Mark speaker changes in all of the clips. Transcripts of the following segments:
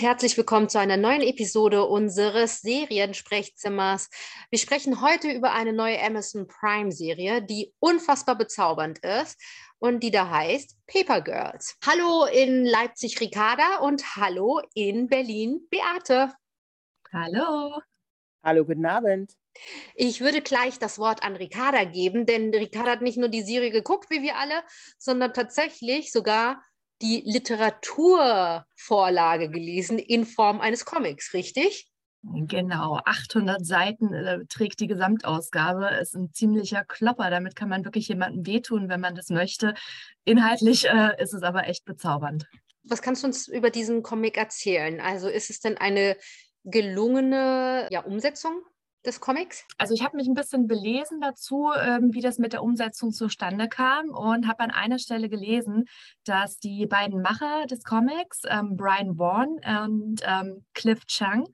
Speaker 1: und herzlich willkommen zu einer neuen Episode unseres Seriensprechzimmers. Wir sprechen heute über eine neue Amazon Prime-Serie, die unfassbar bezaubernd ist und die da heißt Paper Girls. Hallo in Leipzig Ricarda und hallo in Berlin Beate.
Speaker 2: Hallo.
Speaker 3: Hallo, guten Abend.
Speaker 1: Ich würde gleich das Wort an Ricarda geben, denn Ricarda hat nicht nur die Serie geguckt, wie wir alle, sondern tatsächlich sogar die Literaturvorlage gelesen in Form eines Comics, richtig?
Speaker 2: Genau, 800 Seiten äh, trägt die Gesamtausgabe. Ist ein ziemlicher Klopper. Damit kann man wirklich jemandem wehtun, wenn man das möchte. Inhaltlich äh, ist es aber echt bezaubernd.
Speaker 1: Was kannst du uns über diesen Comic erzählen? Also ist es denn eine gelungene ja, Umsetzung des Comics?
Speaker 2: Also ich habe mich ein bisschen belesen dazu, ähm, wie das mit der Umsetzung zustande kam und habe an einer Stelle gelesen, dass die beiden Macher des Comics, ähm, Brian Bourne und ähm, Cliff Chang,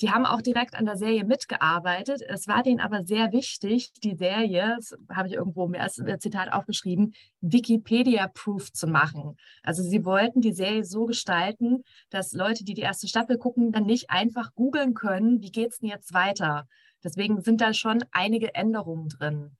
Speaker 2: die haben auch direkt an der Serie mitgearbeitet. Es war denen aber sehr wichtig, die Serie, das habe ich irgendwo mir als Zitat aufgeschrieben, Wikipedia-proof zu machen. Also sie wollten die Serie so gestalten, dass Leute, die die erste Staffel gucken, dann nicht einfach googeln können, wie geht es denn jetzt weiter? Deswegen sind da schon einige Änderungen drin.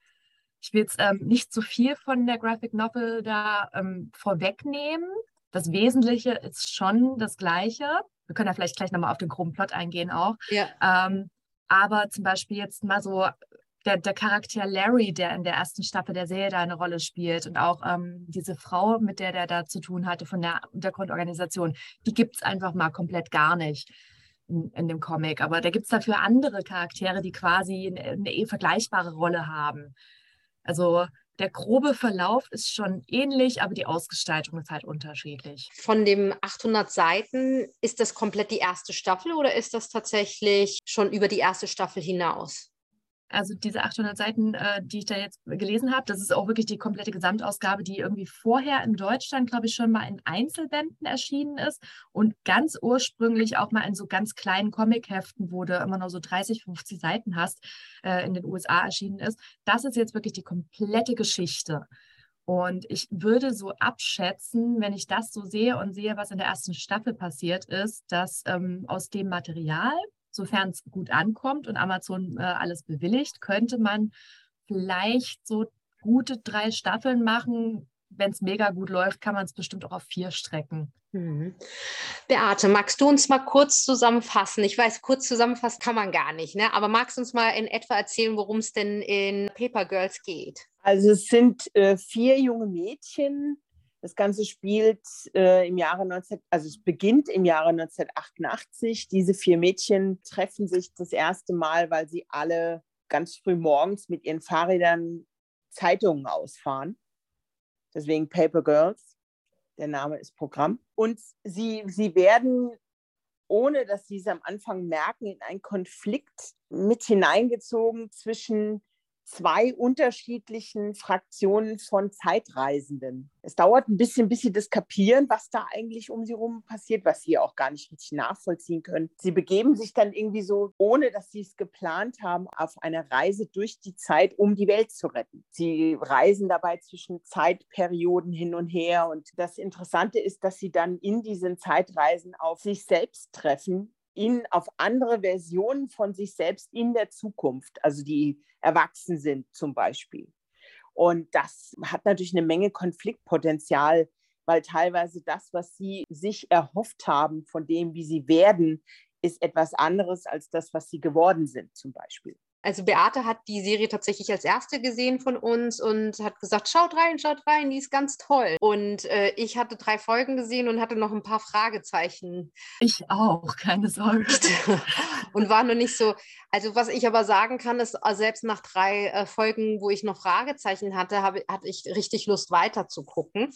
Speaker 2: Ich will jetzt ähm, nicht zu viel von der Graphic Novel da ähm, vorwegnehmen. Das Wesentliche ist schon das Gleiche. Wir können ja vielleicht gleich nochmal auf den groben Plot eingehen auch. Ja. Ähm, aber zum Beispiel jetzt mal so der, der, Charakter Larry, der in der ersten Staffel der Serie da eine Rolle spielt und auch ähm, diese Frau, mit der der da zu tun hatte von der Untergrundorganisation, die gibt es einfach mal komplett gar nicht in, in dem Comic. Aber da gibt es dafür andere Charaktere, die quasi eine, eine eh vergleichbare Rolle haben. Also der grobe Verlauf ist schon ähnlich, aber die Ausgestaltung ist halt unterschiedlich.
Speaker 1: Von den 800 Seiten, ist das komplett die erste Staffel oder ist das tatsächlich schon über die erste Staffel hinaus?
Speaker 2: Also diese 800 Seiten, äh, die ich da jetzt gelesen habe, das ist auch wirklich die komplette Gesamtausgabe, die irgendwie vorher in Deutschland, glaube ich, schon mal in Einzelbänden erschienen ist und ganz ursprünglich auch mal in so ganz kleinen Comicheften, wo du immer nur so 30, 50 Seiten hast, äh, in den USA erschienen ist. Das ist jetzt wirklich die komplette Geschichte. Und ich würde so abschätzen, wenn ich das so sehe und sehe, was in der ersten Staffel passiert ist, dass ähm, aus dem Material, sofern es gut ankommt und Amazon äh, alles bewilligt, könnte man vielleicht so gute drei Staffeln machen. Wenn es mega gut läuft, kann man es bestimmt auch auf vier strecken.
Speaker 1: Mhm. Beate, magst du uns mal kurz zusammenfassen? Ich weiß, kurz zusammenfassen kann man gar nicht, ne? aber magst du uns mal in etwa erzählen, worum es denn in Paper Girls geht?
Speaker 3: Also es sind äh, vier junge Mädchen, das Ganze spielt äh, im Jahre 19, also es beginnt im Jahre 1988. Diese vier Mädchen treffen sich das erste Mal, weil sie alle ganz früh morgens mit ihren Fahrrädern Zeitungen ausfahren. Deswegen Paper Girls. Der Name ist Programm. Und sie, sie werden, ohne dass sie es am Anfang merken, in einen Konflikt mit hineingezogen zwischen zwei unterschiedlichen Fraktionen von Zeitreisenden. Es dauert ein bisschen, bis sie das kapieren, was da eigentlich um sie herum passiert, was sie auch gar nicht richtig nachvollziehen können. Sie begeben sich dann irgendwie so, ohne dass sie es geplant haben, auf eine Reise durch die Zeit, um die Welt zu retten. Sie reisen dabei zwischen Zeitperioden hin und her. Und das Interessante ist, dass sie dann in diesen Zeitreisen auf sich selbst treffen in, auf andere Versionen von sich selbst in der Zukunft, also die erwachsen sind zum Beispiel. Und das hat natürlich eine Menge Konfliktpotenzial, weil teilweise das, was sie sich erhofft haben von dem, wie sie werden, ist etwas anderes als das, was sie geworden sind zum Beispiel
Speaker 1: also Beate hat die Serie tatsächlich als erste gesehen von uns und hat gesagt, schaut rein, schaut rein, die ist ganz toll. Und äh, ich hatte drei Folgen gesehen und hatte noch ein paar Fragezeichen.
Speaker 2: Ich auch, keine Sorge.
Speaker 1: und war noch nicht so, also was ich aber sagen kann, ist, äh, selbst nach drei äh, Folgen, wo ich noch Fragezeichen hatte, habe, hatte ich richtig Lust weiter zu gucken.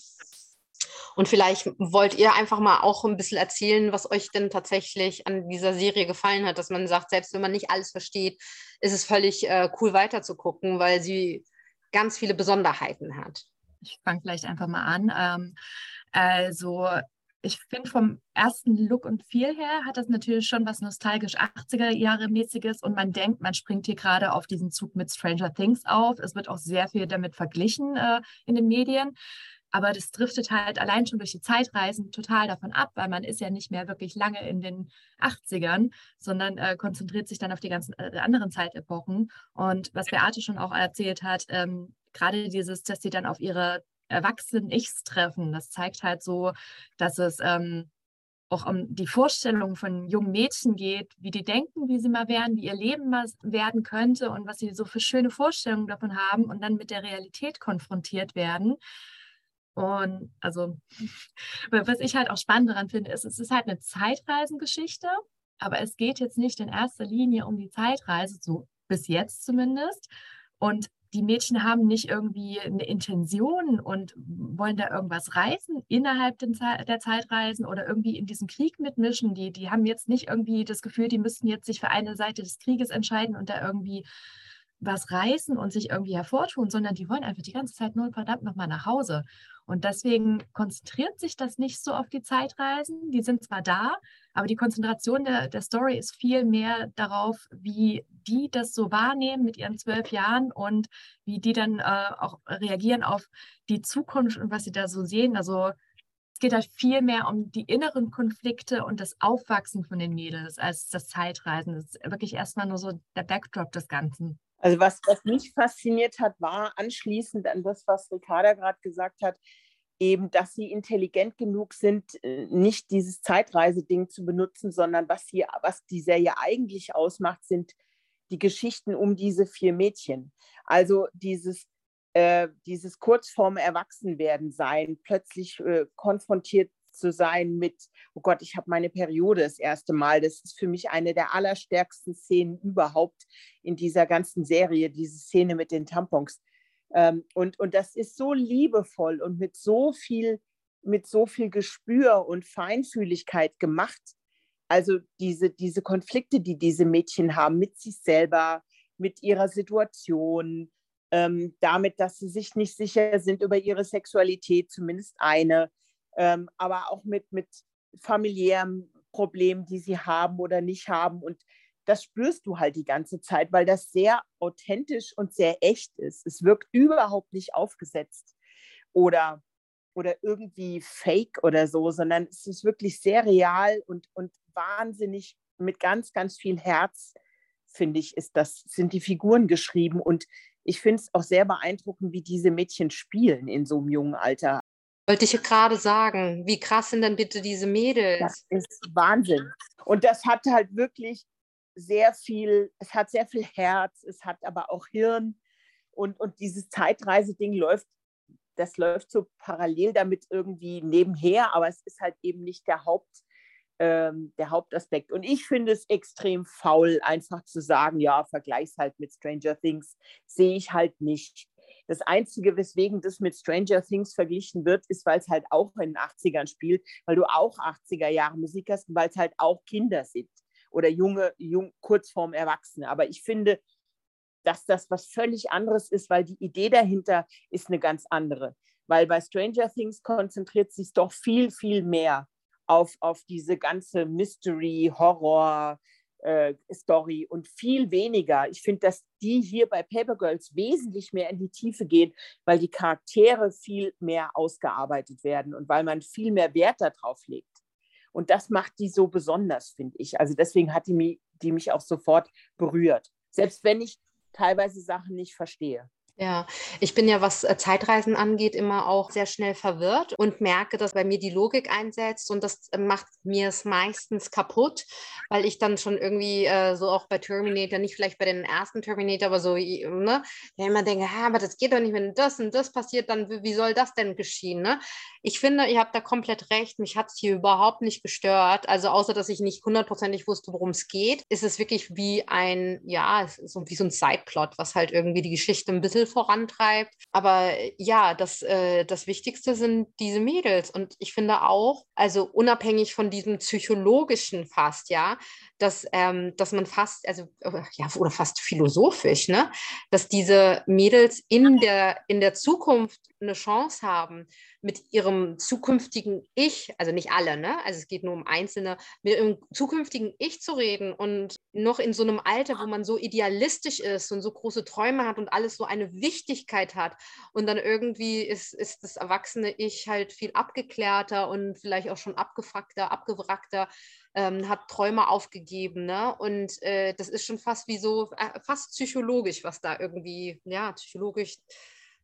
Speaker 1: Und vielleicht wollt ihr einfach mal auch ein bisschen erzählen, was euch denn tatsächlich an dieser Serie gefallen hat, dass man sagt, selbst wenn man nicht alles versteht, ist es völlig äh, cool weiterzugucken, weil sie ganz viele Besonderheiten hat.
Speaker 2: Ich fange vielleicht einfach mal an. Ähm, also ich finde vom ersten Look und Feel her hat das natürlich schon was nostalgisch 80er Jahre mäßiges und man denkt, man springt hier gerade auf diesen Zug mit Stranger Things auf. Es wird auch sehr viel damit verglichen äh, in den Medien. Aber das driftet halt allein schon durch die Zeitreisen total davon ab, weil man ist ja nicht mehr wirklich lange in den 80ern, sondern äh, konzentriert sich dann auf die ganzen äh, anderen Zeitepochen. Und was Beate schon auch erzählt hat, ähm, gerade dieses, dass sie dann auf ihre erwachsenen Ichs treffen, das zeigt halt so, dass es ähm, auch um die Vorstellung von jungen Mädchen geht, wie die denken, wie sie mal werden, wie ihr Leben mal werden könnte und was sie so für schöne Vorstellungen davon haben und dann mit der Realität konfrontiert werden. Und also, was ich halt auch spannend daran finde, ist, es ist halt eine Zeitreisengeschichte, aber es geht jetzt nicht in erster Linie um die Zeitreise, so bis jetzt zumindest. Und die Mädchen haben nicht irgendwie eine Intention und wollen da irgendwas reißen innerhalb der Zeitreisen oder irgendwie in diesem Krieg mitmischen. Die, die haben jetzt nicht irgendwie das Gefühl, die müssten jetzt sich für eine Seite des Krieges entscheiden und da irgendwie was reißen und sich irgendwie hervortun, sondern die wollen einfach die ganze Zeit nur verdammt nochmal nach Hause. Und deswegen konzentriert sich das nicht so auf die Zeitreisen. Die sind zwar da, aber die Konzentration der, der Story ist viel mehr darauf, wie die das so wahrnehmen mit ihren zwölf Jahren und wie die dann äh, auch reagieren auf die Zukunft und was sie da so sehen. Also es geht halt viel mehr um die inneren Konflikte und das Aufwachsen von den Mädels als das Zeitreisen. Das ist wirklich erstmal nur so der Backdrop des Ganzen.
Speaker 3: Also was, was mich fasziniert hat, war anschließend an das, was Ricarda gerade gesagt hat, eben, dass sie intelligent genug sind, äh, nicht dieses Zeitreiseding zu benutzen, sondern was, hier, was die Serie eigentlich ausmacht, sind die Geschichten um diese vier Mädchen. Also dieses, äh, dieses kurz vorm Erwachsenwerden sein, plötzlich äh, konfrontiert zu sein mit, oh Gott, ich habe meine Periode das erste Mal. Das ist für mich eine der allerstärksten Szenen überhaupt in dieser ganzen Serie, diese Szene mit den Tampons. Ähm, und, und das ist so liebevoll und mit so viel, mit so viel Gespür und Feinfühligkeit gemacht. Also diese, diese Konflikte, die diese Mädchen haben mit sich selber, mit ihrer Situation, ähm, damit, dass sie sich nicht sicher sind über ihre Sexualität, zumindest eine, ähm, aber auch mit, mit familiären Problemen, die sie haben oder nicht haben. Und das spürst du halt die ganze Zeit, weil das sehr authentisch und sehr echt ist. Es wirkt überhaupt nicht aufgesetzt oder, oder irgendwie fake oder so, sondern es ist wirklich sehr real und, und wahnsinnig mit ganz, ganz viel Herz, finde ich, ist das, sind die Figuren geschrieben. Und ich finde es auch sehr beeindruckend, wie diese Mädchen spielen in so einem jungen Alter.
Speaker 1: Wollte ich gerade sagen, wie krass sind denn bitte diese Mädels?
Speaker 3: Das ist Wahnsinn. Und das hat halt wirklich sehr viel, es hat sehr viel Herz, es hat aber auch Hirn. Und, und dieses Zeitreiseding läuft, das läuft so parallel damit irgendwie nebenher, aber es ist halt eben nicht der Haupt, ähm, der Hauptaspekt. Und ich finde es extrem faul, einfach zu sagen, ja, vergleich's halt mit Stranger Things, sehe ich halt nicht. Das Einzige, weswegen das mit Stranger Things verglichen wird, ist, weil es halt auch in den 80ern spielt, weil du auch 80er Jahre Musik hast und weil es halt auch Kinder sind oder junge, jung, kurz vorm Erwachsene. Aber ich finde, dass das was völlig anderes ist, weil die Idee dahinter ist eine ganz andere. Weil bei Stranger Things konzentriert sich doch viel, viel mehr auf, auf diese ganze Mystery, Horror, äh, Story und viel weniger. Ich finde, dass die hier bei Paper Girls wesentlich mehr in die Tiefe gehen, weil die Charaktere viel mehr ausgearbeitet werden und weil man viel mehr Wert darauf legt. Und das macht die so besonders, finde ich. Also deswegen hat die die mich auch sofort berührt. Selbst wenn ich teilweise Sachen nicht verstehe.
Speaker 1: Ja, ich bin ja, was äh, Zeitreisen angeht, immer auch sehr schnell verwirrt und merke, dass bei mir die Logik einsetzt und das äh, macht mir es meistens kaputt, weil ich dann schon irgendwie äh, so auch bei Terminator, nicht vielleicht bei den ersten Terminator, aber so, ne, immer denke, ah, aber das geht doch nicht, wenn das und das passiert, dann wie soll das denn geschehen, ne? Ich finde, ihr habt da komplett recht, mich hat es hier überhaupt nicht gestört, also außer, dass ich nicht hundertprozentig wusste, worum es geht, ist es wirklich wie ein, ja, so wie so ein Sideplot, was halt irgendwie die Geschichte ein bisschen vorantreibt. Aber ja, das, äh, das Wichtigste sind diese Mädels. Und ich finde auch, also unabhängig von diesem psychologischen fast, ja, dass, ähm, dass man fast, also ja, oder fast philosophisch, ne, dass diese Mädels in der, in der Zukunft eine Chance haben, mit ihrem zukünftigen Ich, also nicht alle, ne? Also es geht nur um Einzelne, mit ihrem zukünftigen Ich zu reden und noch in so einem Alter, wo man so idealistisch ist und so große Träume hat und alles so eine Wichtigkeit hat. Und dann irgendwie ist, ist das erwachsene Ich halt viel abgeklärter und vielleicht auch schon abgefuckter, abgewrackter ähm, hat Träume aufgegeben. Ne? Und äh, das ist schon fast wie so, äh, fast psychologisch, was da irgendwie, ja, psychologisch,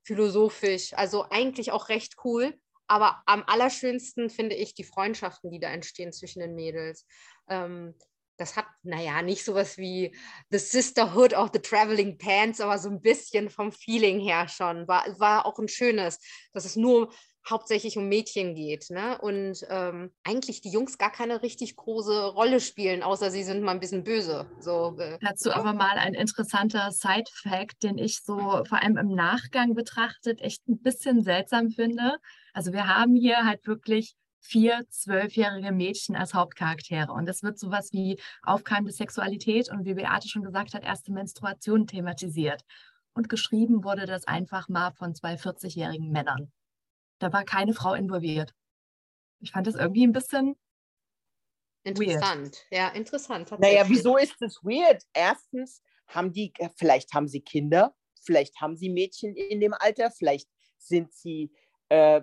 Speaker 1: philosophisch, also eigentlich auch recht cool. Aber am allerschönsten finde ich die Freundschaften, die da entstehen zwischen den Mädels. Ähm, das hat, naja, nicht sowas wie The Sisterhood of the Traveling Pants, aber so ein bisschen vom Feeling her schon. War, war auch ein schönes, dass es nur hauptsächlich um Mädchen geht. Ne? Und ähm, eigentlich die Jungs gar keine richtig große Rolle spielen, außer sie sind mal ein bisschen böse. So,
Speaker 2: äh, Dazu aber mal ein interessanter Side-Fact, den ich so vor allem im Nachgang betrachtet echt ein bisschen seltsam finde. Also wir haben hier halt wirklich vier zwölfjährige Mädchen als Hauptcharaktere. Und es wird sowas wie aufkeimende Sexualität und wie Beate schon gesagt hat, erste Menstruation thematisiert. Und geschrieben wurde das einfach mal von zwei 40-jährigen Männern. Da war keine Frau involviert. Ich fand das irgendwie ein bisschen
Speaker 1: interessant. Weird. Ja, interessant.
Speaker 3: Naja, wieso ist es weird? Erstens haben die, äh, vielleicht haben sie Kinder, vielleicht haben sie Mädchen in dem Alter, vielleicht sind sie, äh,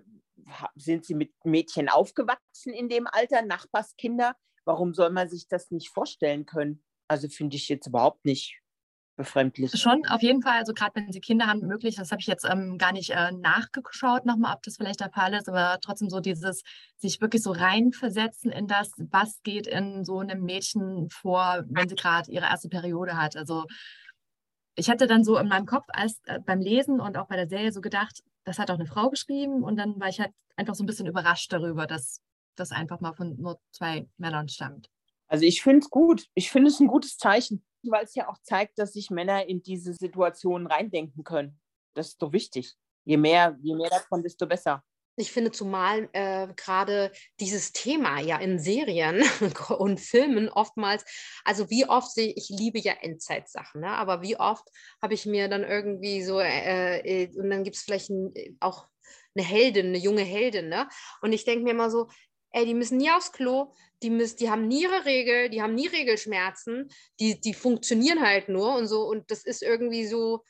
Speaker 3: sind sie mit Mädchen aufgewachsen in dem Alter, Nachbarskinder. Warum soll man sich das nicht vorstellen können? Also finde ich jetzt überhaupt nicht befremdlich.
Speaker 2: Schon, auf jeden Fall. Also gerade wenn Sie Kinder haben, möglich. Das habe ich jetzt ähm, gar nicht äh, nachgeschaut nochmal, ob das vielleicht der Fall ist, aber trotzdem so dieses sich wirklich so reinversetzen in das, was geht in so einem Mädchen vor, wenn sie gerade ihre erste Periode hat. Also ich hatte dann so in meinem Kopf als äh, beim Lesen und auch bei der Serie so gedacht, das hat auch eine Frau geschrieben und dann war ich halt einfach so ein bisschen überrascht darüber, dass das einfach mal von nur zwei Männern stammt.
Speaker 3: Also ich finde es gut. Ich finde es ein gutes Zeichen weil es ja auch zeigt, dass sich Männer in diese Situationen reindenken können. Das ist doch wichtig. Je mehr, je mehr davon, desto besser.
Speaker 1: Ich finde zumal äh, gerade dieses Thema ja in Serien und Filmen oftmals, also wie oft sehe ich, liebe ja Endzeitsachen, ne? aber wie oft habe ich mir dann irgendwie so, äh, äh, und dann gibt es vielleicht ein, auch eine Heldin, eine junge Heldin, ne? Und ich denke mir immer so, ey, die müssen nie aufs Klo, die, müssen, die haben nie ihre Regel, die haben nie Regelschmerzen, die, die funktionieren halt nur und so. Und das ist irgendwie so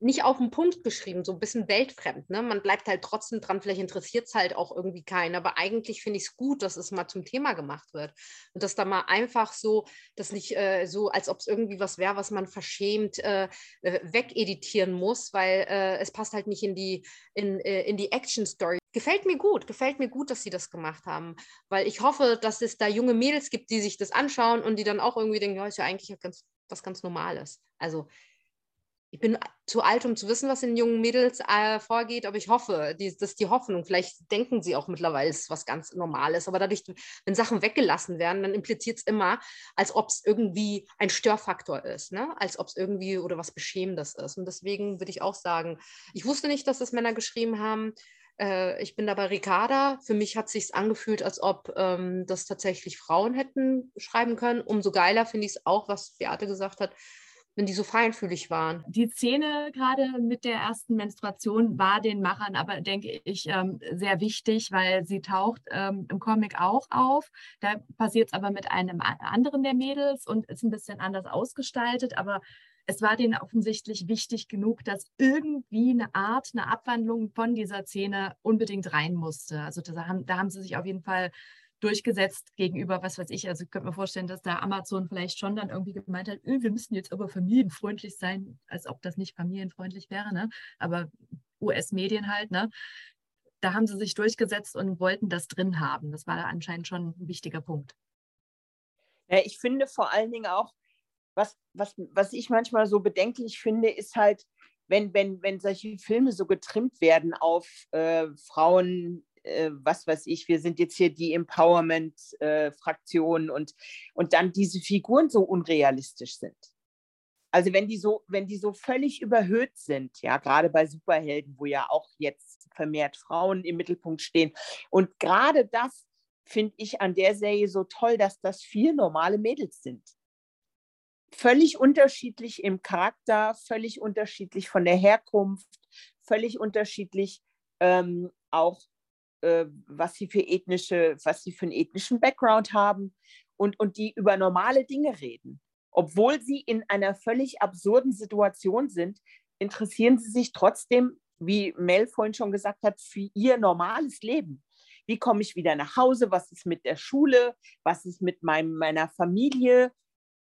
Speaker 1: nicht auf den Punkt geschrieben, so ein bisschen weltfremd. Ne? Man bleibt halt trotzdem dran, vielleicht interessiert es halt auch irgendwie keinen, aber eigentlich finde ich es gut, dass es mal zum Thema gemacht wird. Und dass da mal einfach so, das nicht äh, so, als ob es irgendwie was wäre, was man verschämt äh, äh, wegeditieren muss, weil äh, es passt halt nicht in die, in, äh, in die Action-Story. Gefällt mir gut, gefällt mir gut, dass sie das gemacht haben, weil ich hoffe, dass es da junge Mädels gibt, die sich das anschauen und die dann auch irgendwie denken, ja, ist ja eigentlich ganz, was ganz Normales. Also ich bin zu alt, um zu wissen, was in jungen Mädels äh, vorgeht, aber ich hoffe, die, das ist die Hoffnung. Vielleicht denken sie auch mittlerweile, ist was ganz Normales, aber dadurch, wenn Sachen weggelassen werden, dann impliziert es immer, als ob es irgendwie ein Störfaktor ist, ne? als ob es irgendwie oder was Beschämendes ist. Und deswegen würde ich auch sagen, ich wusste nicht, dass das Männer geschrieben haben. Äh, ich bin da bei Ricarda. Für mich hat es sich angefühlt, als ob ähm, das tatsächlich Frauen hätten schreiben können. Umso geiler finde ich es auch, was Beate gesagt hat, wenn die so feinfühlig waren.
Speaker 2: Die Szene gerade mit der ersten Menstruation war den Machern aber, denke ich, ähm, sehr wichtig, weil sie taucht ähm, im Comic auch auf. Da passiert es aber mit einem anderen der Mädels und ist ein bisschen anders ausgestaltet, aber es war denen offensichtlich wichtig genug, dass irgendwie eine Art, eine Abwandlung von dieser Szene unbedingt rein musste. Also da haben, da haben sie sich auf jeden Fall durchgesetzt gegenüber, was weiß ich. Also ich könnte mir vorstellen, dass da Amazon vielleicht schon dann irgendwie gemeint hat, öh, wir müssen jetzt aber familienfreundlich sein, als ob das nicht familienfreundlich wäre, ne? Aber US-Medien halt, ne? Da haben sie sich durchgesetzt und wollten das drin haben. Das war anscheinend schon ein wichtiger Punkt.
Speaker 3: Ja, ich finde vor allen Dingen auch, was, was, was ich manchmal so bedenklich finde, ist halt, wenn, wenn, wenn solche Filme so getrimmt werden auf äh, Frauen äh, was weiß ich, wir sind jetzt hier die Empowerment-Fraktion äh, und, und dann diese Figuren so unrealistisch sind. Also wenn die so, wenn die so völlig überhöht sind, ja, gerade bei Superhelden, wo ja auch jetzt vermehrt Frauen im Mittelpunkt stehen. Und gerade das finde ich an der Serie so toll, dass das vier normale Mädels sind. Völlig unterschiedlich im Charakter, völlig unterschiedlich von der Herkunft, völlig unterschiedlich, ähm, auch äh, was sie für ethnische, was sie für einen ethnischen Background haben und, und die über normale Dinge reden. Obwohl sie in einer völlig absurden Situation sind, interessieren sie sich trotzdem, wie Mel vorhin schon gesagt hat, für ihr normales Leben. Wie komme ich wieder nach Hause? Was ist mit der Schule? Was ist mit meinem, meiner Familie?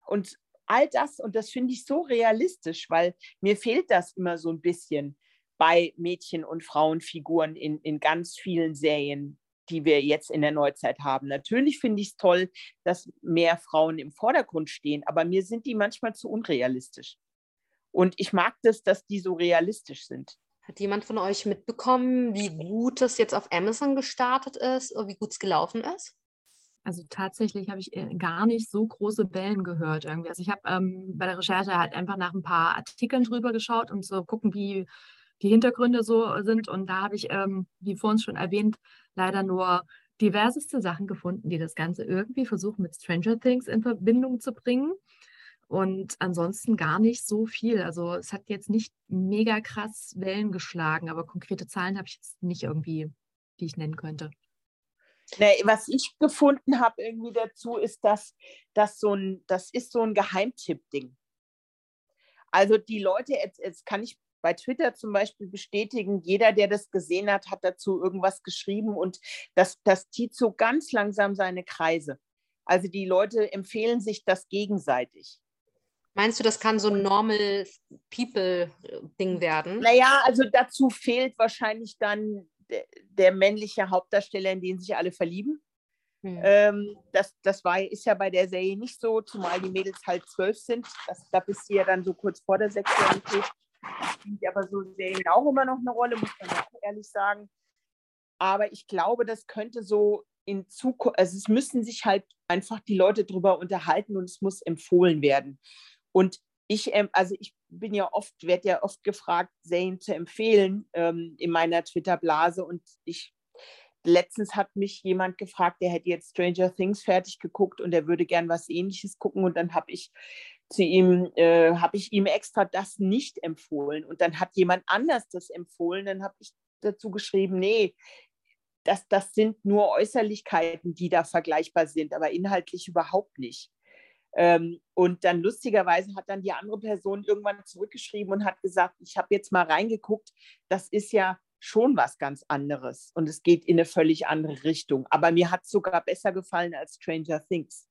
Speaker 3: Und all das, und das finde ich so realistisch, weil mir fehlt das immer so ein bisschen bei Mädchen- und Frauenfiguren in, in ganz vielen Serien, die wir jetzt in der Neuzeit haben. Natürlich finde ich es toll, dass mehr Frauen im Vordergrund stehen, aber mir sind die manchmal zu unrealistisch. Und ich mag das, dass die so realistisch sind.
Speaker 1: Hat jemand von euch mitbekommen, wie gut das jetzt auf Amazon gestartet ist oder wie gut es gelaufen ist?
Speaker 2: Also tatsächlich habe ich äh, gar nicht so große Wellen gehört irgendwie. Also ich habe ähm, bei der Recherche halt einfach nach ein paar Artikeln drüber geschaut, um zu gucken, wie die Hintergründe so sind. Und da habe ich, ähm, wie vorhin schon erwähnt, leider nur diverseste Sachen gefunden, die das Ganze irgendwie versuchen mit Stranger Things in Verbindung zu bringen. Und ansonsten gar nicht so viel. Also es hat jetzt nicht mega krass Wellen geschlagen, aber konkrete Zahlen habe ich jetzt nicht irgendwie, die ich nennen könnte.
Speaker 3: Nee, was ich gefunden habe irgendwie dazu, ist, dass das so ein, das ist so ein Geheimtipp-Ding. Also die Leute, jetzt, jetzt kann ich bei Twitter zum Beispiel bestätigen, jeder, der das gesehen hat, hat dazu irgendwas geschrieben und das, das zieht so ganz langsam seine Kreise. Also die Leute empfehlen sich das gegenseitig.
Speaker 1: Meinst du, das kann so ein Normal People-Ding werden?
Speaker 3: Naja, also dazu fehlt wahrscheinlich dann der, der männliche Hauptdarsteller, in den sich alle verlieben. Hm. Ähm, das das war, ist ja bei der Serie nicht so, zumal die Mädels halt zwölf sind. Das, da bist du ja dann so kurz vor der Sexualität. Spielt aber so Serien auch immer noch eine Rolle, muss man auch ehrlich sagen. Aber ich glaube, das könnte so in Zukunft, also es müssen sich halt einfach die Leute drüber unterhalten und es muss empfohlen werden. Und ich, ähm, also ich bin ja oft, werde ja oft gefragt, Serien zu empfehlen ähm, in meiner Twitter-Blase. Und ich letztens hat mich jemand gefragt, der hätte jetzt Stranger Things fertig geguckt und er würde gern was ähnliches gucken. Und dann habe ich zu ihm, äh, habe ich ihm extra das nicht empfohlen. Und dann hat jemand anders das empfohlen. Dann habe ich dazu geschrieben, nee, das, das sind nur Äußerlichkeiten, die da vergleichbar sind, aber inhaltlich überhaupt nicht. Ähm, und dann lustigerweise hat dann die andere Person irgendwann zurückgeschrieben und hat gesagt, ich habe jetzt mal reingeguckt, das ist ja schon was ganz anderes und es geht in eine völlig andere Richtung. Aber mir hat es sogar besser gefallen als Stranger Things.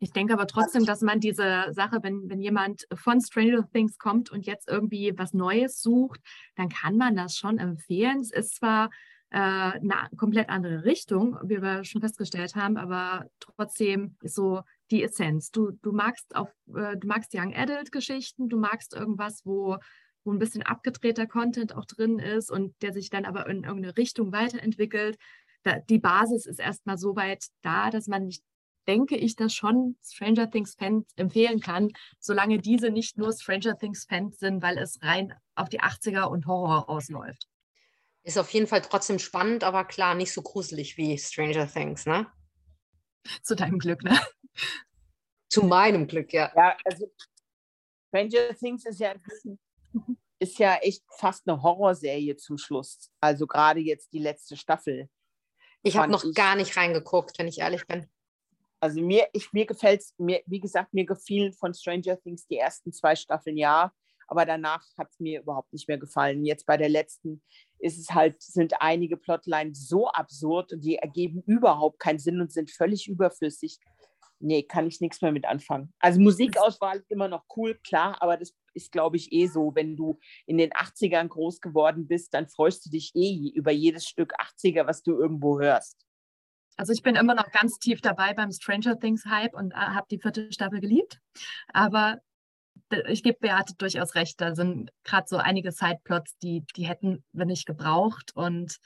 Speaker 2: Ich denke aber trotzdem, dass man diese Sache, wenn, wenn jemand von Stranger Things kommt und jetzt irgendwie was Neues sucht, dann kann man das schon empfehlen. Es ist zwar äh, eine komplett andere Richtung, wie wir schon festgestellt haben, aber trotzdem ist so die Essenz. Du, du magst auf, äh, du magst Young Adult Geschichten, du magst irgendwas, wo, wo ein bisschen abgedrehter Content auch drin ist und der sich dann aber in irgendeine Richtung weiterentwickelt. Da, die Basis ist erstmal so weit da, dass man nicht denke ich, dass schon Stranger Things Fans empfehlen kann, solange diese nicht nur Stranger Things Fans sind, weil es rein auf die 80er und Horror ausläuft.
Speaker 1: Ist auf jeden Fall trotzdem spannend, aber klar, nicht so gruselig wie Stranger Things, ne?
Speaker 2: Zu deinem Glück, ne?
Speaker 1: Zu meinem Glück, ja.
Speaker 3: Ja, also Stranger Things ist ja, ist ja echt fast eine Horrorserie zum Schluss. Also gerade jetzt die letzte Staffel.
Speaker 1: Ich habe noch ich, gar nicht reingeguckt, wenn ich ehrlich bin.
Speaker 3: Also mir, ich, mir gefällt es, mir, wie gesagt, mir gefielen von Stranger Things die ersten zwei Staffeln ja, aber danach hat es mir überhaupt nicht mehr gefallen. Jetzt bei der letzten ist es halt, sind einige Plotlines so absurd und die ergeben überhaupt keinen Sinn und sind völlig überflüssig. Nee, kann ich nichts mehr mit anfangen. Also Musikauswahl ist immer noch cool, klar, aber das ist, glaube ich, eh so. Wenn du in den 80ern groß geworden bist, dann freust du dich eh über jedes Stück 80er, was du irgendwo hörst.
Speaker 2: Also ich bin immer noch ganz tief dabei beim Stranger Things Hype und äh, habe die vierte Staffel geliebt. Aber ich gebe Beate durchaus recht, da sind gerade so einige Sideplots, die, die hätten wir nicht gebraucht und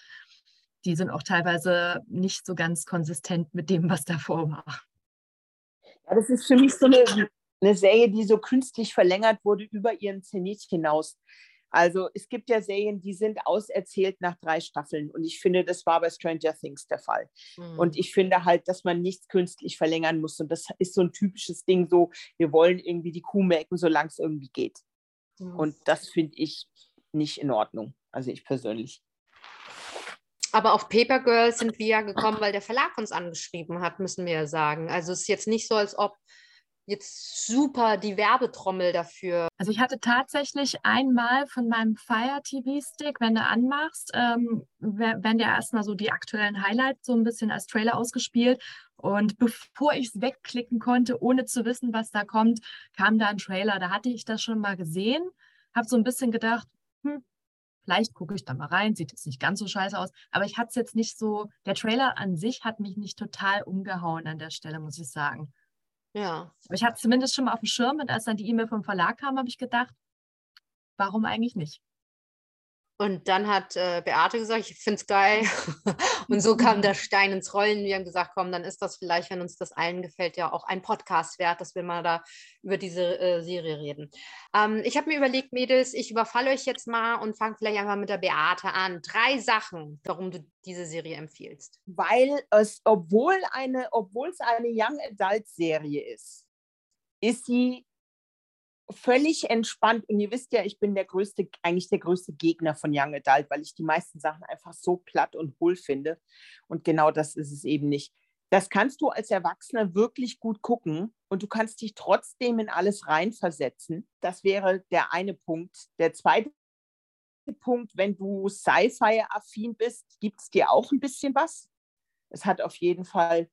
Speaker 2: die sind auch teilweise nicht so ganz konsistent mit dem, was davor war.
Speaker 3: Das ist für mich so eine, eine Serie, die so künstlich verlängert wurde über ihren Zenit hinaus. Also es gibt ja Serien, die sind auserzählt nach drei Staffeln und ich finde, das war bei Stranger Things der Fall. Mhm. Und ich finde halt, dass man nichts künstlich verlängern muss und das ist so ein typisches Ding, so wir wollen irgendwie die Kuh melken, solange es irgendwie geht. Mhm. Und das finde ich nicht in Ordnung. Also ich persönlich.
Speaker 1: Aber auf Paper Girl sind wir ja gekommen, weil der Verlag uns angeschrieben hat, müssen wir ja sagen. Also es ist jetzt nicht so, als ob jetzt super die Werbetrommel dafür.
Speaker 2: Also ich hatte tatsächlich einmal von meinem Fire TV Stick, wenn du anmachst, ähm, werden ja erstmal so die aktuellen Highlights so ein bisschen als Trailer ausgespielt. Und bevor ich es wegklicken konnte, ohne zu wissen, was da kommt, kam da ein Trailer. Da hatte ich das schon mal gesehen, habe so ein bisschen gedacht, hm, vielleicht gucke ich da mal rein, sieht jetzt nicht ganz so scheiße aus, aber ich hatte es jetzt nicht so, der Trailer an sich hat mich nicht total umgehauen an der Stelle, muss ich sagen.
Speaker 1: Ja.
Speaker 2: Aber ich hatte zumindest schon mal auf dem Schirm und als dann die E-Mail vom Verlag kam, habe ich gedacht, warum eigentlich nicht?
Speaker 1: Und dann hat äh, Beate gesagt, ich finde es geil. und so kam der Stein ins Rollen. Wir haben gesagt, komm, dann ist das vielleicht, wenn uns das allen gefällt, ja auch ein Podcast wert, dass wir mal da über diese äh, Serie reden. Ähm, ich habe mir überlegt, Mädels, ich überfalle euch jetzt mal und fange vielleicht einfach mit der Beate an. Drei Sachen, warum du diese Serie empfiehlst.
Speaker 3: Weil es, obwohl eine, obwohl es eine Young Adult Serie ist, ist sie völlig entspannt. Und ihr wisst ja, ich bin der größte, eigentlich der größte Gegner von Young Adult, weil ich die meisten Sachen einfach so platt und hohl finde. Und genau das ist es eben nicht. Das kannst du als Erwachsener wirklich gut gucken und du kannst dich trotzdem in alles reinversetzen. Das wäre der eine Punkt. Der zweite Punkt, wenn du Sci-Fi-affin bist, gibt es dir auch ein bisschen was. Es hat auf jeden Fall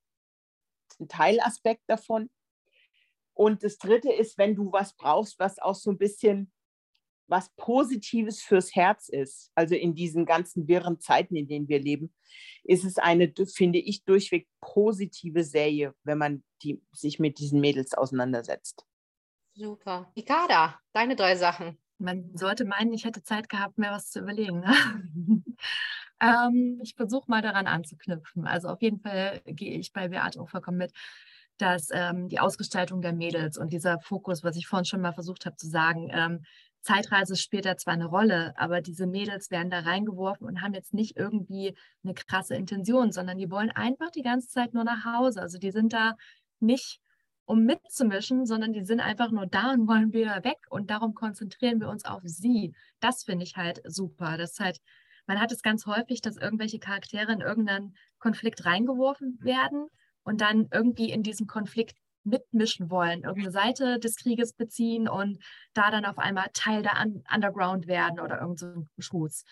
Speaker 3: einen Teilaspekt davon. Und das Dritte ist, wenn du was brauchst, was auch so ein bisschen was Positives fürs Herz ist, also in diesen ganzen wirren Zeiten, in denen wir leben, ist es eine, finde ich, durchweg positive Serie, wenn man die, sich mit diesen Mädels auseinandersetzt.
Speaker 1: Super. Ikada, deine drei Sachen.
Speaker 2: Man sollte meinen, ich hätte Zeit gehabt, mehr was zu überlegen. Ne? ähm, ich versuche mal daran anzuknüpfen. Also auf jeden Fall gehe ich bei Beate auch vollkommen mit dass ähm, die Ausgestaltung der Mädels und dieser Fokus, was ich vorhin schon mal versucht habe zu sagen, ähm, Zeitreise spielt da zwar eine Rolle, aber diese Mädels werden da reingeworfen und haben jetzt nicht irgendwie eine krasse Intention, sondern die wollen einfach die ganze Zeit nur nach Hause. Also die sind da nicht, um mitzumischen, sondern die sind einfach nur da und wollen wieder weg und darum konzentrieren wir uns auf sie. Das finde ich halt super. Das halt, man hat es ganz häufig, dass irgendwelche Charaktere in irgendeinen Konflikt reingeworfen werden und dann irgendwie in diesem Konflikt mitmischen wollen, irgendeine Seite des Krieges beziehen und da dann auf einmal Teil der Un Underground werden oder irgend so Schmutz.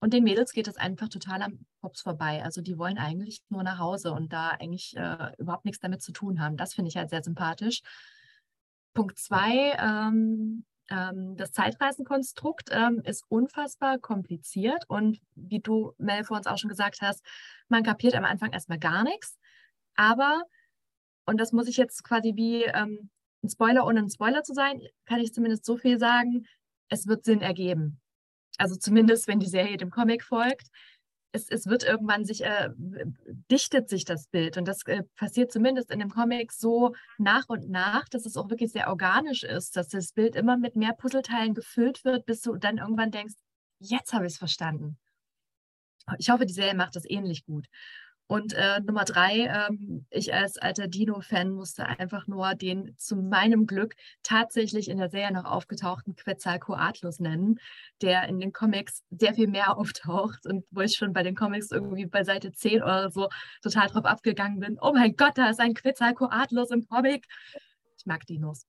Speaker 2: Und den Mädels geht das einfach total am Pops vorbei. Also die wollen eigentlich nur nach Hause und da eigentlich äh, überhaupt nichts damit zu tun haben. Das finde ich halt sehr sympathisch. Punkt zwei, ähm, ähm, das Zeitreisenkonstrukt ähm, ist unfassbar kompliziert und wie du, Mel, vor uns auch schon gesagt hast, man kapiert am Anfang erstmal gar nichts. Aber, und das muss ich jetzt quasi wie ähm, ein Spoiler ohne ein Spoiler zu sein, kann ich zumindest so viel sagen, es wird Sinn ergeben. Also zumindest, wenn die Serie dem Comic folgt. Es, es wird irgendwann sich, äh, dichtet sich das Bild. Und das äh, passiert zumindest in dem Comic so nach und nach, dass es auch wirklich sehr organisch ist, dass das Bild immer mit mehr Puzzleteilen gefüllt wird, bis du dann irgendwann denkst, jetzt habe ich es verstanden. Ich hoffe, die Serie macht das ähnlich gut. Und äh, Nummer drei, ähm, ich als alter Dino-Fan musste einfach nur den zu meinem Glück tatsächlich in der Serie noch aufgetauchten Quetzalcoatlus nennen, der in den Comics sehr viel mehr auftaucht und wo ich schon bei den Comics irgendwie bei Seite 10 oder so total drauf abgegangen bin. Oh mein Gott, da ist ein Quetzalcoatlus im Comic. Ich mag Dinos.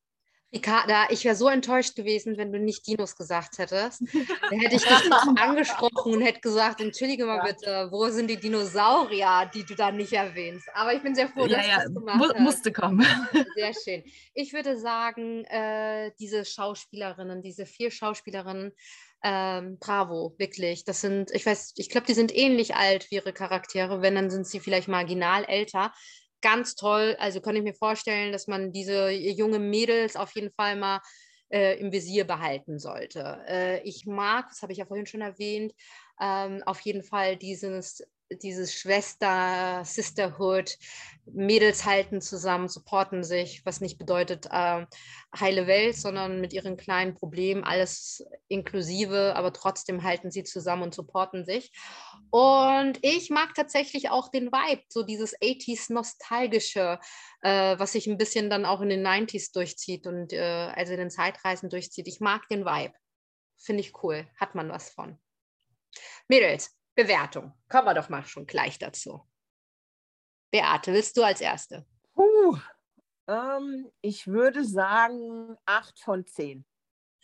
Speaker 1: Ricarda, ich wäre so enttäuscht gewesen, wenn du nicht Dinos gesagt hättest. Dann hätte ich dich angesprochen und hätte gesagt, entschuldige mal ja. bitte, wo sind die Dinosaurier, die du da nicht erwähnst? Aber ich bin sehr froh, dass ja, du das gemacht Mu hast.
Speaker 2: musste kommen.
Speaker 1: Sehr schön. Ich würde sagen, äh, diese Schauspielerinnen, diese vier Schauspielerinnen, ähm, bravo, wirklich. Das sind, ich weiß, ich glaube, die sind ähnlich alt wie ihre Charaktere, wenn, dann sind sie vielleicht marginal älter ganz toll. Also kann ich mir vorstellen, dass man diese jungen Mädels auf jeden Fall mal äh, im Visier behalten sollte. Äh, ich mag, das habe ich ja vorhin schon erwähnt, ähm, auf jeden Fall dieses dieses Schwester, Sisterhood, Mädels halten zusammen, supporten sich, was nicht bedeutet äh, heile Welt, sondern mit ihren kleinen Problemen alles inklusive, aber trotzdem halten sie zusammen und supporten sich. Und ich mag tatsächlich auch den Vibe, so dieses 80s nostalgische, äh, was sich ein bisschen dann auch in den 90s durchzieht und äh, also in den Zeitreisen durchzieht. Ich mag den Vibe. Finde ich cool. Hat man was von. Mädels, Bewertung. Kommen wir doch mal schon gleich dazu. Beate, willst du als Erste?
Speaker 3: Puh, ähm, ich würde sagen 8 von 10.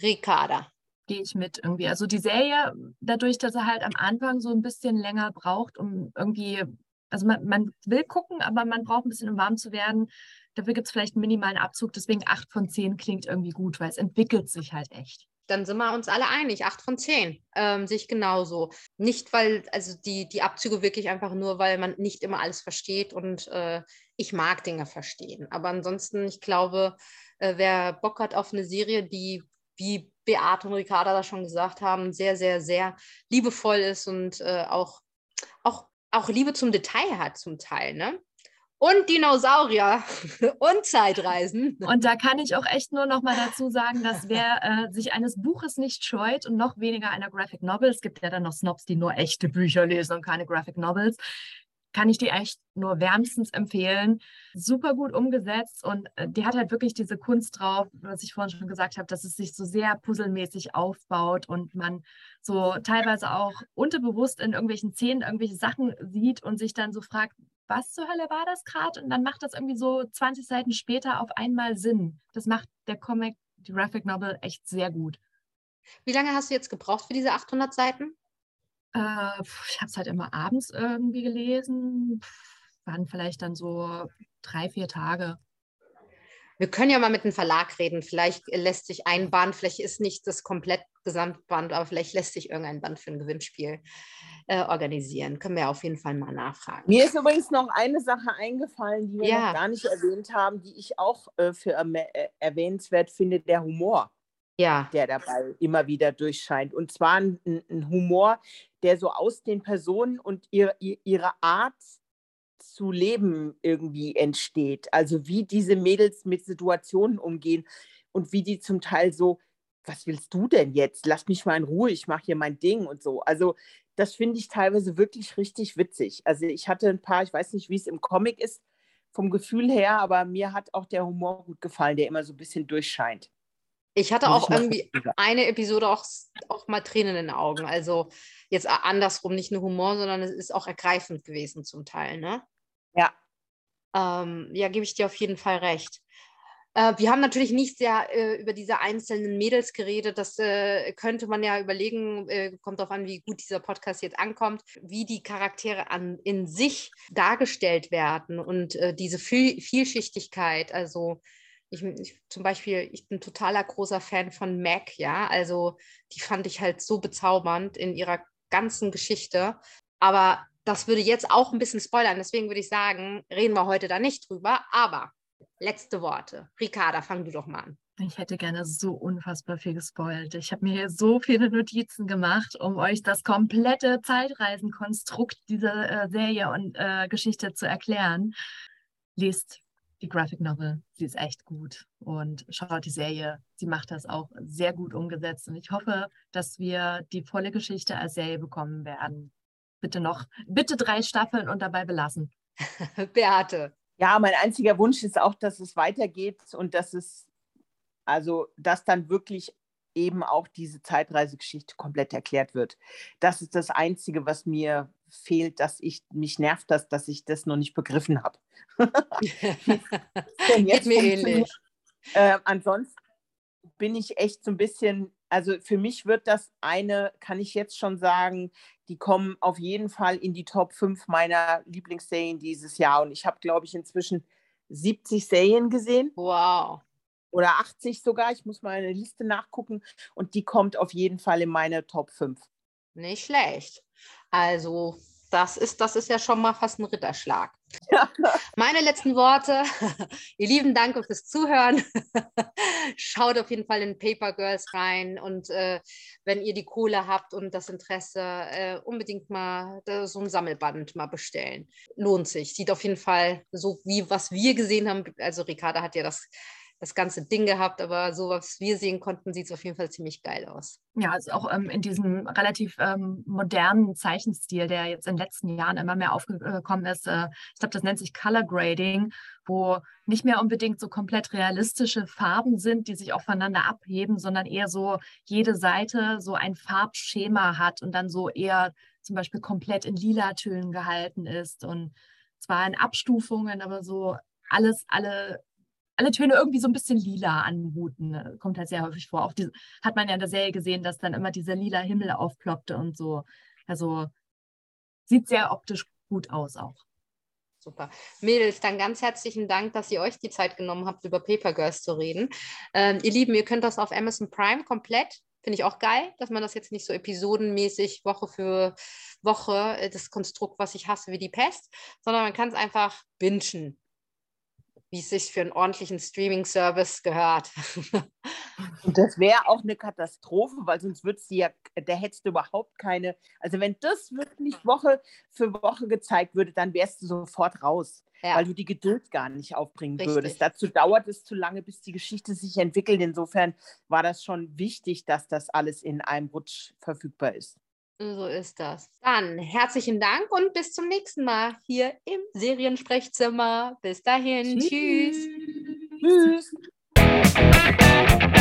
Speaker 1: Ricarda.
Speaker 2: Gehe ich mit irgendwie. Also die Serie, dadurch, dass er halt am Anfang so ein bisschen länger braucht, um irgendwie, also man, man will gucken, aber man braucht ein bisschen, um warm zu werden. Dafür gibt es vielleicht einen minimalen Abzug. Deswegen 8 von 10 klingt irgendwie gut, weil es entwickelt sich halt echt
Speaker 1: dann sind wir uns alle einig, acht von zehn, ähm, sich genauso. Nicht, weil, also die, die Abzüge wirklich einfach nur, weil man nicht immer alles versteht und äh, ich mag Dinge verstehen. Aber ansonsten, ich glaube, äh, wer Bock hat auf eine Serie, die, wie Beate und Ricarda da schon gesagt haben, sehr, sehr, sehr liebevoll ist und äh, auch, auch, auch Liebe zum Detail hat zum Teil, ne? Und Dinosaurier und Zeitreisen.
Speaker 2: Und da kann ich auch echt nur noch mal dazu sagen, dass wer äh, sich eines Buches nicht scheut und noch weniger einer Graphic Novel, es gibt ja dann noch Snobs, die nur echte Bücher lesen und keine Graphic Novels, kann ich die echt nur wärmstens empfehlen. Super gut umgesetzt und äh, die hat halt wirklich diese Kunst drauf, was ich vorhin schon gesagt habe, dass es sich so sehr puzzelmäßig aufbaut und man so teilweise auch unterbewusst in irgendwelchen Szenen irgendwelche Sachen sieht und sich dann so fragt, was zur Hölle war das gerade? Und dann macht das irgendwie so 20 Seiten später auf einmal Sinn. Das macht der Comic, die Graphic Novel echt sehr gut.
Speaker 1: Wie lange hast du jetzt gebraucht für diese 800 Seiten?
Speaker 2: Äh, ich habe es halt immer abends irgendwie gelesen. Waren vielleicht dann so drei, vier Tage.
Speaker 1: Wir können ja mal mit dem Verlag reden. Vielleicht lässt sich ein Band, vielleicht ist nicht das komplett Gesamtband, aber vielleicht lässt sich irgendein Band für ein Gewinnspiel äh, organisieren. Können wir auf jeden Fall mal nachfragen.
Speaker 3: Mir ist übrigens noch eine Sache eingefallen, die wir ja. noch gar nicht erwähnt haben, die ich auch äh, für äh, erwähnenswert finde, der Humor. Ja. Der dabei immer wieder durchscheint. Und zwar ein, ein Humor, der so aus den Personen und ihr, ihrer Art zu leben irgendwie entsteht. Also wie diese Mädels mit Situationen umgehen und wie die zum Teil so, was willst du denn jetzt? Lass mich mal in Ruhe, ich mache hier mein Ding und so. Also das finde ich teilweise wirklich richtig witzig. Also ich hatte ein paar, ich weiß nicht, wie es im Comic ist, vom Gefühl her, aber mir hat auch der Humor gut gefallen, der immer so ein bisschen durchscheint.
Speaker 1: Ich hatte auch irgendwie eine Episode auch, auch mal Tränen in den Augen. Also jetzt andersrum, nicht nur Humor, sondern es ist auch ergreifend gewesen zum Teil, ne?
Speaker 3: Ja.
Speaker 1: Ähm, ja, gebe ich dir auf jeden Fall recht. Äh, wir haben natürlich nicht sehr äh, über diese einzelnen Mädels geredet. Das äh, könnte man ja überlegen, äh, kommt darauf an, wie gut dieser Podcast jetzt ankommt, wie die Charaktere an, in sich dargestellt werden und äh, diese Viel Vielschichtigkeit. Also ich, ich, zum Beispiel, ich bin totaler großer Fan von Mac, ja. Also die fand ich halt so bezaubernd in ihrer ganzen Geschichte. Aber das würde jetzt auch ein bisschen spoilern. Deswegen würde ich sagen, reden wir heute da nicht drüber. Aber letzte Worte. Ricarda, fang du doch mal an.
Speaker 2: Ich hätte gerne so unfassbar viel gespoilt. Ich habe mir hier so viele Notizen gemacht, um euch das komplette Zeitreisenkonstrukt dieser äh, Serie und äh, Geschichte zu erklären. Lest die Graphic Novel, sie ist echt gut und schaut die Serie, sie macht das auch sehr gut umgesetzt und ich hoffe, dass wir die volle Geschichte als Serie bekommen werden bitte noch, bitte drei Staffeln und dabei belassen.
Speaker 1: Beate.
Speaker 3: Ja, mein einziger Wunsch ist auch, dass es weitergeht und dass es, also, dass dann wirklich eben auch diese Zeitreisegeschichte komplett erklärt wird. Das ist das Einzige, was mir fehlt, dass ich mich nervt, dass, dass ich das noch nicht begriffen habe.
Speaker 1: Geht mir ähnlich.
Speaker 3: Äh, ansonsten bin ich echt so ein bisschen also für mich wird das eine, kann ich jetzt schon sagen, die kommen auf jeden Fall in die Top 5 meiner Lieblingsserien dieses Jahr. Und ich habe, glaube ich, inzwischen 70 Serien gesehen.
Speaker 1: Wow.
Speaker 3: Oder 80 sogar. Ich muss mal eine Liste nachgucken. Und die kommt auf jeden Fall in meine Top 5.
Speaker 1: Nicht schlecht. Also das ist, das ist ja schon mal fast ein Ritterschlag.
Speaker 3: Ja.
Speaker 1: Meine letzten Worte. Ihr lieben Danke fürs Zuhören. Schaut auf jeden Fall in Paper Girls rein und äh, wenn ihr die Kohle habt und das Interesse, äh, unbedingt mal so ein Sammelband mal bestellen. Lohnt sich. Sieht auf jeden Fall so wie was wir gesehen haben. Also Ricarda hat ja das das ganze Ding gehabt, aber so was wir sehen konnten, sieht es auf jeden Fall ziemlich geil aus.
Speaker 2: Ja, also auch ähm, in diesem relativ ähm, modernen Zeichenstil, der jetzt in den letzten Jahren immer mehr aufgekommen ist. Äh, ich glaube, das nennt sich Color Grading, wo nicht mehr unbedingt so komplett realistische Farben sind, die sich auch voneinander abheben, sondern eher so jede Seite so ein Farbschema hat und dann so eher zum Beispiel komplett in lila Tönen gehalten ist und zwar in Abstufungen, aber so alles, alle, alle Töne irgendwie so ein bisschen lila anmuten. Ne? Kommt halt sehr häufig vor. Auch die, hat man ja in der Serie gesehen, dass dann immer dieser lila Himmel aufploppte und so. Also sieht sehr optisch gut aus auch.
Speaker 1: Super. Mädels, dann ganz herzlichen Dank, dass ihr euch die Zeit genommen habt, über Paper Girls zu reden. Ähm, ihr Lieben, ihr könnt das auf Amazon Prime komplett Finde ich auch geil, dass man das jetzt nicht so episodenmäßig Woche für Woche, äh, das Konstrukt, was ich hasse, wie die Pest, sondern man kann es einfach bingen, wie es sich für einen ordentlichen Streaming-Service gehört.
Speaker 3: Und das wäre auch eine Katastrophe, weil sonst wird es ja, da hättest du überhaupt keine, also wenn das wirklich Woche für Woche gezeigt würde, dann wärst du sofort raus, ja. weil du die Geduld gar nicht aufbringen Richtig. würdest. Dazu dauert es zu lange, bis die Geschichte sich entwickelt. Insofern war das schon wichtig, dass das alles in einem Rutsch verfügbar ist.
Speaker 1: So ist das. Dann herzlichen Dank und bis zum nächsten Mal hier im Seriensprechzimmer. Bis dahin. Tschüss. Tschüss. Tschüss.